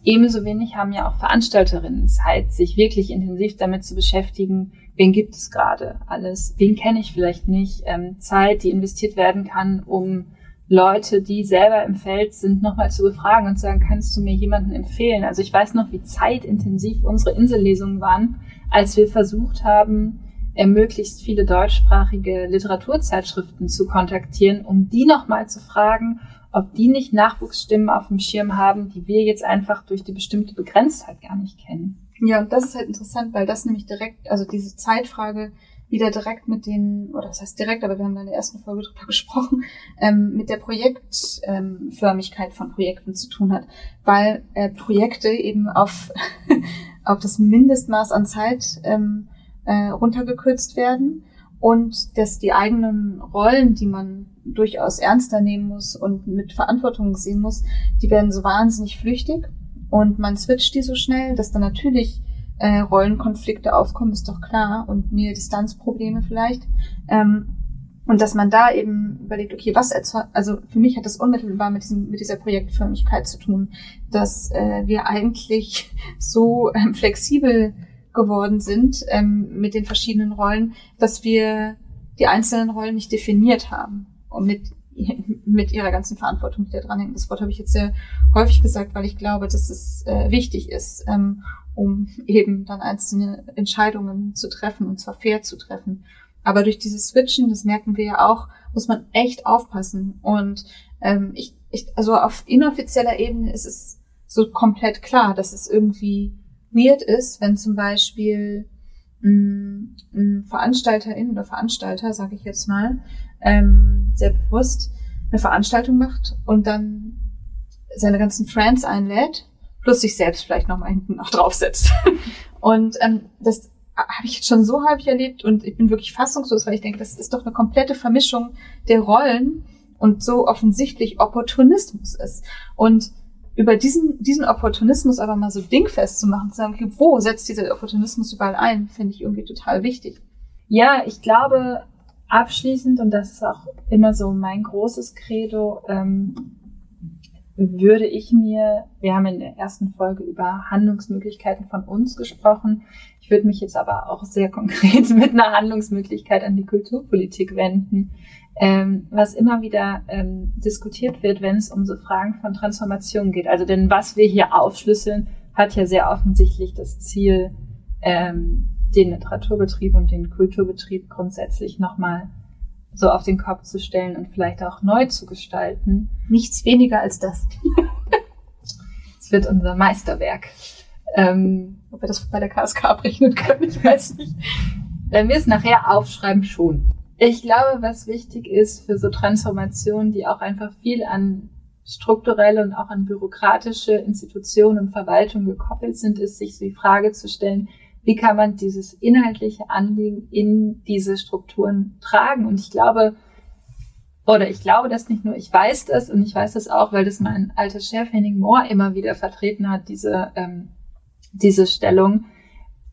Ebenso wenig haben ja auch Veranstalterinnen Zeit, sich wirklich intensiv damit zu beschäftigen, wen gibt es gerade alles, wen kenne ich vielleicht nicht, ähm, Zeit, die investiert werden kann, um Leute, die selber im Feld sind, nochmal zu befragen und zu sagen, kannst du mir jemanden empfehlen? Also ich weiß noch, wie zeitintensiv unsere Insellesungen waren, als wir versucht haben, äh, möglichst viele deutschsprachige Literaturzeitschriften zu kontaktieren, um die nochmal zu fragen, ob die nicht Nachwuchsstimmen auf dem Schirm haben, die wir jetzt einfach durch die bestimmte Begrenztheit gar nicht kennen. Ja, und das ist halt interessant, weil das nämlich direkt, also diese Zeitfrage wieder direkt mit den, oder das heißt direkt, aber wir haben da in der ersten Folge drüber gesprochen, ähm, mit der Projektförmigkeit ähm, von Projekten zu tun hat, weil äh, Projekte eben auf, auf das Mindestmaß an Zeit ähm, äh, runtergekürzt werden und dass die eigenen Rollen, die man durchaus ernster nehmen muss und mit Verantwortung sehen muss, die werden so wahnsinnig flüchtig und man switcht die so schnell, dass dann natürlich äh, Rollenkonflikte aufkommen, ist doch klar und Nähe-Distanz-Probleme vielleicht. Ähm, und dass man da eben überlegt, okay, was erzeugt, also für mich hat das unmittelbar mit, diesem, mit dieser Projektförmigkeit zu tun, dass äh, wir eigentlich so ähm, flexibel geworden sind ähm, mit den verschiedenen Rollen, dass wir die einzelnen Rollen nicht definiert haben und mit mit ihrer ganzen Verantwortung, die da dran hängt. Das Wort habe ich jetzt sehr häufig gesagt, weil ich glaube, dass es äh, wichtig ist, ähm, um eben dann einzelne Entscheidungen zu treffen und zwar fair zu treffen. Aber durch dieses Switchen, das merken wir ja auch, muss man echt aufpassen. Und ähm, ich, ich, also auf inoffizieller Ebene ist es so komplett klar, dass es irgendwie weird ist, wenn zum Beispiel ein, ein Veranstalterin oder Veranstalter, sage ich jetzt mal, ähm, sehr bewusst eine Veranstaltung macht und dann seine ganzen Friends einlädt, plus sich selbst vielleicht nochmal hinten noch draufsetzt. und ähm, das habe ich jetzt schon so häufig erlebt und ich bin wirklich fassungslos, weil ich denke, das ist doch eine komplette Vermischung der Rollen und so offensichtlich Opportunismus ist. Und über diesen, diesen Opportunismus aber mal so dingfest zu machen, zu sagen, okay, wo setzt dieser Opportunismus überall ein, finde ich irgendwie total wichtig. Ja, ich glaube abschließend, und das ist auch immer so mein großes Credo, ähm, würde ich mir, wir haben in der ersten Folge über Handlungsmöglichkeiten von uns gesprochen, ich würde mich jetzt aber auch sehr konkret mit einer Handlungsmöglichkeit an die Kulturpolitik wenden ähm, was immer wieder ähm, diskutiert wird, wenn es um so Fragen von Transformation geht. Also denn was wir hier aufschlüsseln, hat ja sehr offensichtlich das Ziel, ähm, den Literaturbetrieb und den Kulturbetrieb grundsätzlich nochmal so auf den Kopf zu stellen und vielleicht auch neu zu gestalten. Nichts weniger als das. Es wird unser Meisterwerk. Ähm, Ob wir das bei der KSK abrechnen können, ich weiß nicht. Wenn wir es nachher aufschreiben, schon. Ich glaube, was wichtig ist für so Transformationen, die auch einfach viel an strukturelle und auch an bürokratische Institutionen und Verwaltung gekoppelt sind, ist, sich die Frage zu stellen, wie kann man dieses inhaltliche Anliegen in diese Strukturen tragen? Und ich glaube, oder ich glaube das nicht nur, ich weiß das und ich weiß das auch, weil das mein alter Chef Henning Moore immer wieder vertreten hat, diese, ähm, diese Stellung,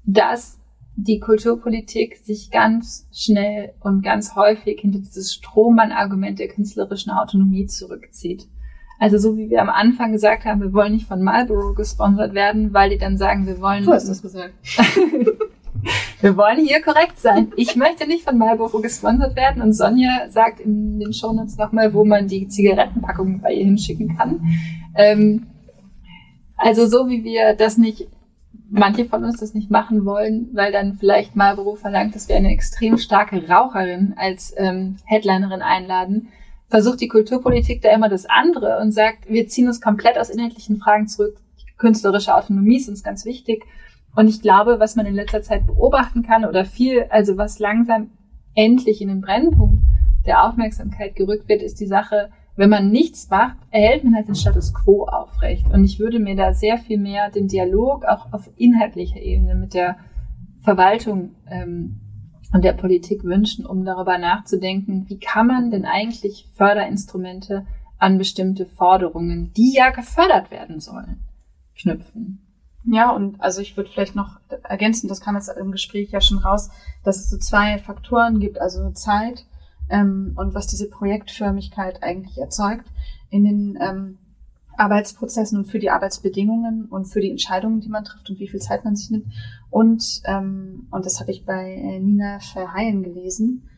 dass die Kulturpolitik sich ganz schnell und ganz häufig hinter dieses Strohmann-Argument der künstlerischen Autonomie zurückzieht. Also so wie wir am Anfang gesagt haben, wir wollen nicht von Marlboro gesponsert werden, weil die dann sagen, wir wollen. Du hast das gesagt. wir wollen hier korrekt sein. Ich möchte nicht von Marlboro gesponsert werden und Sonja sagt in den Shownotes nochmal, wo man die Zigarettenpackung bei ihr hinschicken kann. Ähm, also so wie wir das nicht manche von uns das nicht machen wollen, weil dann vielleicht Marlboro verlangt, dass wir eine extrem starke Raucherin als ähm, Headlinerin einladen, versucht die Kulturpolitik da immer das andere und sagt, wir ziehen uns komplett aus inhaltlichen Fragen zurück. Künstlerische Autonomie ist uns ganz wichtig. Und ich glaube, was man in letzter Zeit beobachten kann oder viel, also was langsam endlich in den Brennpunkt der Aufmerksamkeit gerückt wird, ist die Sache, wenn man nichts macht, erhält man halt den Status quo aufrecht. Und ich würde mir da sehr viel mehr den Dialog auch auf inhaltlicher Ebene mit der Verwaltung ähm, und der Politik wünschen, um darüber nachzudenken, wie kann man denn eigentlich Förderinstrumente an bestimmte Forderungen, die ja gefördert werden sollen, knüpfen. Ja, und also ich würde vielleicht noch ergänzen, das kam jetzt im Gespräch ja schon raus, dass es so zwei Faktoren gibt, also Zeit ähm, und was diese Projektförmigkeit eigentlich erzeugt in den ähm, Arbeitsprozessen und für die Arbeitsbedingungen und für die Entscheidungen, die man trifft und wie viel Zeit man sich nimmt. Und, ähm, und das habe ich bei äh, Nina Verheyen gelesen.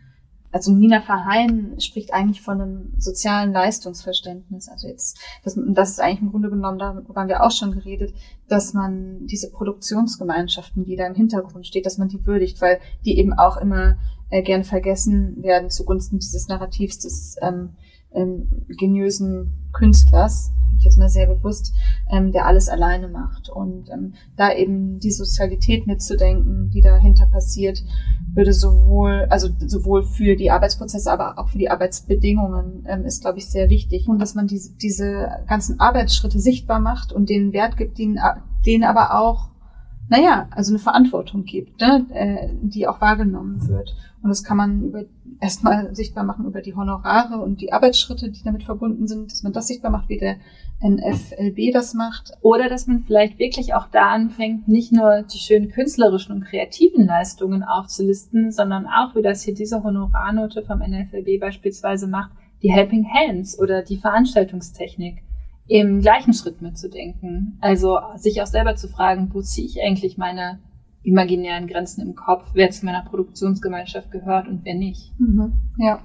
Also Nina Verheyen spricht eigentlich von einem sozialen Leistungsverständnis. Also jetzt, das, das ist eigentlich im Grunde genommen, da haben wir auch schon geredet, dass man diese Produktionsgemeinschaften, die da im Hintergrund steht, dass man die würdigt, weil die eben auch immer äh, gern vergessen werden zugunsten dieses Narrativs des ähm, ähm, geniösen Künstlers, ich jetzt mal sehr bewusst, ähm, der alles alleine macht. Und ähm, da eben die Sozialität mitzudenken, die dahinter passiert, würde sowohl, also sowohl für die Arbeitsprozesse, aber auch für die Arbeitsbedingungen ähm, ist, glaube ich, sehr wichtig. Und dass man diese, diese ganzen Arbeitsschritte sichtbar macht und denen Wert gibt, denen, denen aber auch naja, also eine Verantwortung gibt, ne, äh, die auch wahrgenommen wird. Und das kann man erstmal sichtbar machen über die Honorare und die Arbeitsschritte, die damit verbunden sind, dass man das sichtbar macht, wie der NFLB das macht. Oder dass man vielleicht wirklich auch da anfängt, nicht nur die schönen künstlerischen und kreativen Leistungen aufzulisten, sondern auch, wie das hier diese Honorarnote vom NFLB beispielsweise macht, die Helping Hands oder die Veranstaltungstechnik im gleichen Schritt mitzudenken. Also sich auch selber zu fragen, wo ziehe ich eigentlich meine imaginären Grenzen im Kopf, wer zu meiner Produktionsgemeinschaft gehört und wer nicht. Mhm. Ja.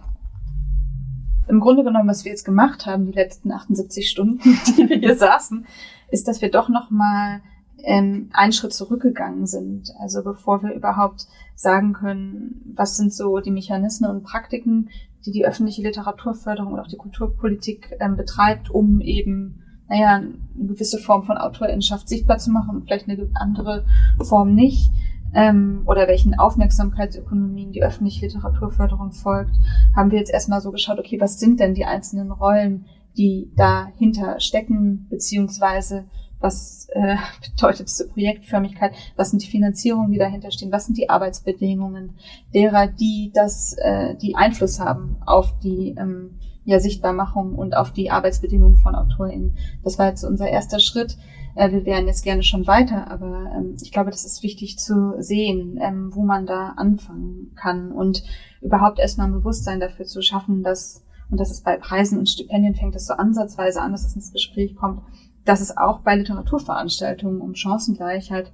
Im Grunde genommen, was wir jetzt gemacht haben, die letzten 78 Stunden, die wir hier saßen, ist, dass wir doch nochmal ähm, einen Schritt zurückgegangen sind. Also bevor wir überhaupt sagen können, was sind so die Mechanismen und Praktiken, die die öffentliche Literaturförderung und auch die Kulturpolitik ähm, betreibt, um eben naja, eine gewisse Form von Autorinnenschaft sichtbar zu machen und vielleicht eine andere Form nicht, ähm, oder welchen Aufmerksamkeitsökonomien die öffentliche Literaturförderung folgt, haben wir jetzt erstmal so geschaut, okay, was sind denn die einzelnen Rollen, die dahinter stecken, beziehungsweise was äh, bedeutet diese Projektförmigkeit, was sind die Finanzierungen, die dahinter stehen, was sind die Arbeitsbedingungen derer, die das, äh, die Einfluss haben auf die ähm, ja, Sichtbarmachung und auf die Arbeitsbedingungen von AutorInnen. Das war jetzt unser erster Schritt. Äh, wir wären jetzt gerne schon weiter, aber ähm, ich glaube, das ist wichtig zu sehen, ähm, wo man da anfangen kann und überhaupt erstmal ein Bewusstsein dafür zu schaffen, dass, und das ist bei Preisen und Stipendien fängt das so ansatzweise an, dass es ins Gespräch kommt, dass es auch bei Literaturveranstaltungen um Chancengleichheit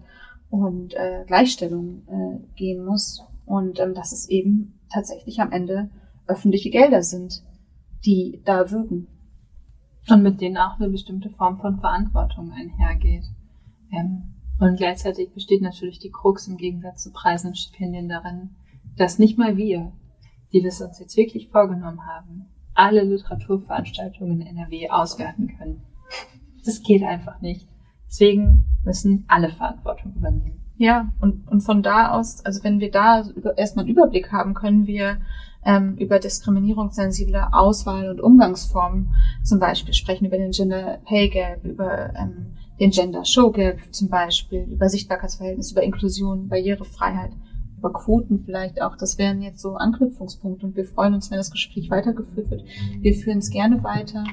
und äh, Gleichstellung äh, gehen muss und ähm, dass es eben tatsächlich am Ende öffentliche Gelder sind, die da wirken. Und mit denen auch eine bestimmte Form von Verantwortung einhergeht. Ähm, und gleichzeitig besteht natürlich die Krux im Gegensatz zu Preisen und Stipendien darin, dass nicht mal wir, die wir es uns jetzt wirklich vorgenommen haben, alle Literaturveranstaltungen in NRW auswerten können. Das geht einfach nicht. Deswegen müssen alle Verantwortung übernehmen. Ja, und, und von da aus, also wenn wir da erstmal einen Überblick haben, können wir ähm, über diskriminierungssensible Auswahl und Umgangsformen zum Beispiel sprechen, über den Gender Pay Gap, über ähm, den Gender Show Gap zum Beispiel, über Sichtbarkeitsverhältnis, über Inklusion, Barrierefreiheit, über Quoten vielleicht auch. Das wären jetzt so Anknüpfungspunkte und wir freuen uns, wenn das Gespräch weitergeführt wird. Wir führen es gerne weiter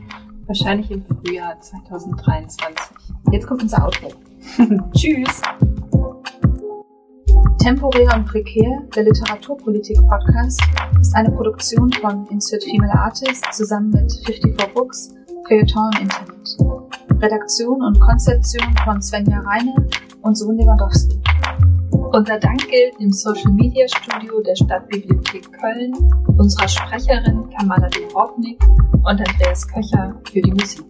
Wahrscheinlich im Frühjahr 2023. Jetzt kommt unser Outro. Tschüss. Temporär und prekär, der Literaturpolitik-Podcast, ist eine Produktion von Insert Female Artist zusammen mit 54 Books, Feuilleton im Internet. Redaktion und Konzeption von Svenja Reine und Sohn Lewandowski. Unser Dank gilt dem Social Media Studio der Stadtbibliothek Köln, unserer Sprecherin Kamala Dubrovnik und Andreas Köcher für die Musik.